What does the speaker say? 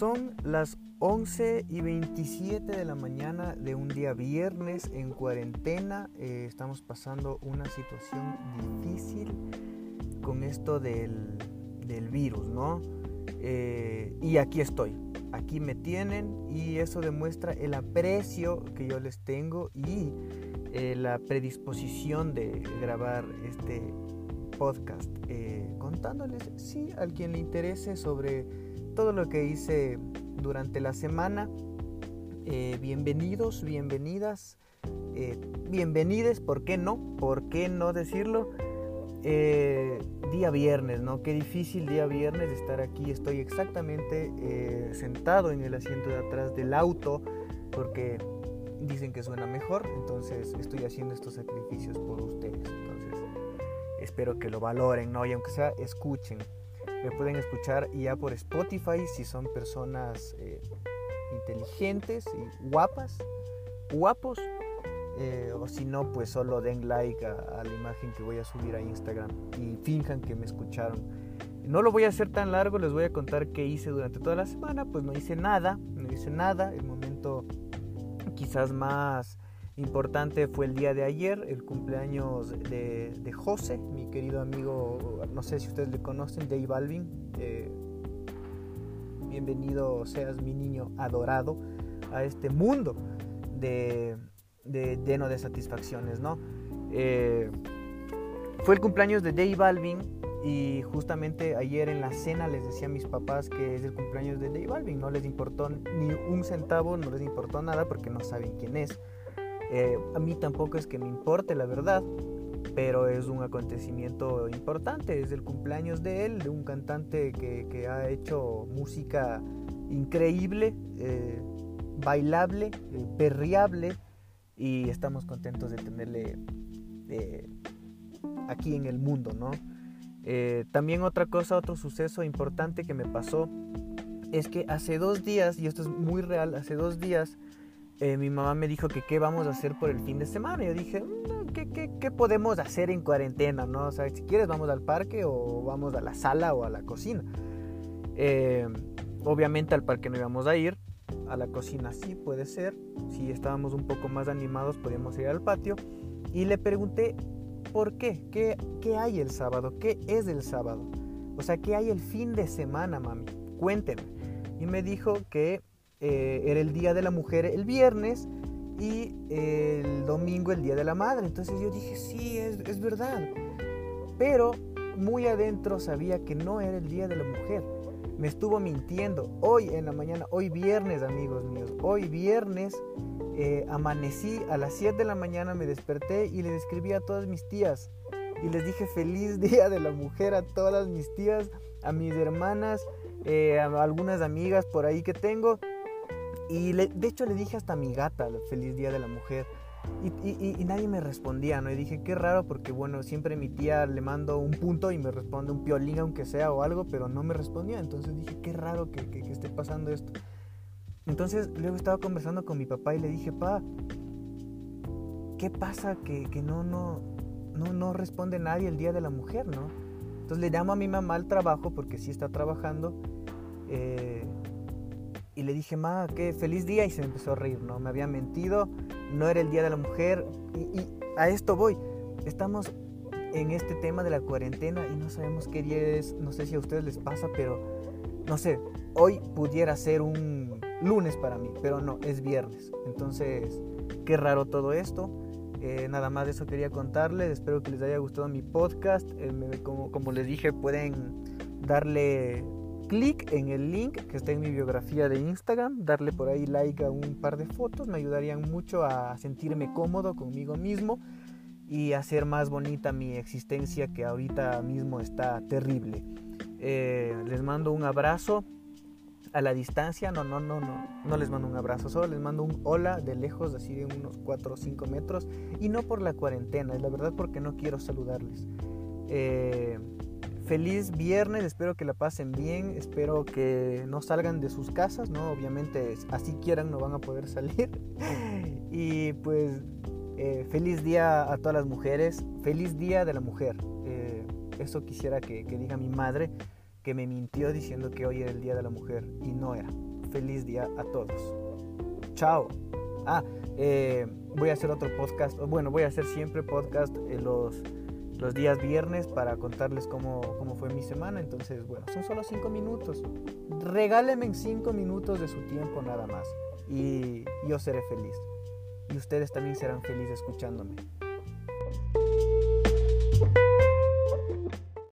Son las 11 y 27 de la mañana de un día viernes en cuarentena. Eh, estamos pasando una situación difícil con esto del, virus, ¿no? Eh, y aquí estoy, aquí me tienen y eso demuestra el aprecio que yo les tengo y eh, la predisposición de grabar este podcast contándoles, sí, a quien le interese sobre todo lo que hice durante la semana. Eh, bienvenidos, bienvenidas, eh, bienvenides, ¿por qué no? ¿Por qué no decirlo? Eh, día viernes, ¿no? Qué difícil día viernes estar aquí. Estoy exactamente sentado en el asiento de atrás del auto porque dicen que suena mejor, entonces estoy haciendo estos sacrificios por ustedes. Entonces espero que lo valoren, ¿no? Y aunque sea, escuchen. Me pueden escuchar ya por Spotify si son personas eh, inteligentes y guapas, guapos. Eh, o si no, pues solo den like a, la imagen que voy a subir a Instagram y finjan que me escucharon. No lo voy a hacer tan largo, les voy a contar qué hice durante toda la semana. Pues no hice nada, no hice nada. El momento quizás más importante fue el día de ayer, el cumpleaños de, de José, mi querido amigo, no sé si ustedes le conocen, Dave Balvin. Eh, bienvenido seas mi niño adorado a este mundo de, lleno de satisfacciones, ¿no? Eh, fue el cumpleaños de Dave Balvin y justamente ayer en la cena les decía a mis papás que es el cumpleaños de Dave Balvin. No les importó ni un centavo, no les importó nada porque no saben quién es. Eh, a mí tampoco es que me importe, la verdad, pero es un acontecimiento importante. Es el cumpleaños de él, de un cantante que, ha hecho música increíble, eh, bailable, eh, perreable, y estamos contentos de tenerle aquí en el mundo, ¿no? también otra cosa, otro suceso importante que me pasó es que hace dos días, y esto es muy real, hace dos días eh, mi mamá me dijo que qué vamos a hacer por el fin de semana. Yo dije, mm, ¿qué, qué, qué podemos hacer en cuarentena? ¿no? O sea, si quieres vamos al parque o vamos a la sala o a la cocina. Eh, obviamente al parque no íbamos a ir, a la cocina sí puede ser. Si estábamos un poco más animados podíamos ir al patio. Y le pregunté, ¿por qué? ¿Qué, qué hay el sábado? ¿Qué es el sábado? O sea, ¿qué hay el fin de semana, mami? Cuénteme. Y me dijo que eh, era el Día de la Mujer el viernes y el domingo el Día de la Madre. Entonces yo dije, sí, es, es verdad. Pero muy adentro sabía que no era el Día de la Mujer. Me estuvo mintiendo. Hoy en la mañana, hoy viernes, amigos míos, hoy viernes eh, amanecí a las 7 de la mañana, me desperté y le escribí a todas mis tías. Y les dije feliz Día de la Mujer a todas mis tías, a mis hermanas, eh, a algunas amigas por ahí que tengo. Y de hecho le dije hasta a mi gata, feliz día de la mujer. Y, nadie me respondía, ¿no? Y dije, qué raro, porque bueno, siempre mi tía le mando un punto y me responde un piolín, aunque sea o algo, pero no me respondía. Entonces dije, qué raro que, que, esté pasando esto. Entonces luego estaba conversando con mi papá y le dije, pa, ¿qué pasa que, que no, no, no, no responde nadie el día de la mujer, ¿no? Entonces le llamo a mi mamá al trabajo, porque sí está trabajando. Eh, y le dije, ma, qué feliz día y se me empezó a reír, ¿no? Me había mentido, no era el Día de la Mujer y, a esto voy. Estamos en este tema de la cuarentena y no sabemos qué día es, no sé si a ustedes les pasa, pero no sé, hoy pudiera ser un lunes para mí, pero no, es viernes. Entonces, qué raro todo esto. Eh, nada más de eso quería contarles. Espero que les haya gustado mi podcast. Eh, como, como les dije, pueden darle clic en el link que está en mi biografía de Instagram, darle por ahí like a un par de fotos, me ayudarían mucho a sentirme cómodo conmigo mismo y hacer más bonita mi existencia que ahorita mismo está terrible. Eh, les mando un abrazo a la distancia, no, no, no, no, no les mando un abrazo, solo les mando un hola de lejos, así de unos 4 o 5 metros, y no por la cuarentena, es la verdad porque no quiero saludarles. Eh, feliz viernes, espero que la pasen bien, espero que no salgan de sus casas, ¿no? Obviamente, así quieran, no van a poder salir. y pues, eh, feliz día a todas las mujeres, feliz día de la mujer. Eh, eso quisiera que, diga mi madre, que me mintió diciendo que hoy era el día de la mujer y no era. feliz día a todos. Chao. Ah, eh, voy a hacer otro podcast, bueno, voy a hacer siempre podcast los, los días viernes para contarles cómo, cómo fue mi semana. Entonces, bueno, son solo cinco minutos. Regálenme cinco minutos de su tiempo nada más y yo seré feliz. Y ustedes también serán felices escuchándome.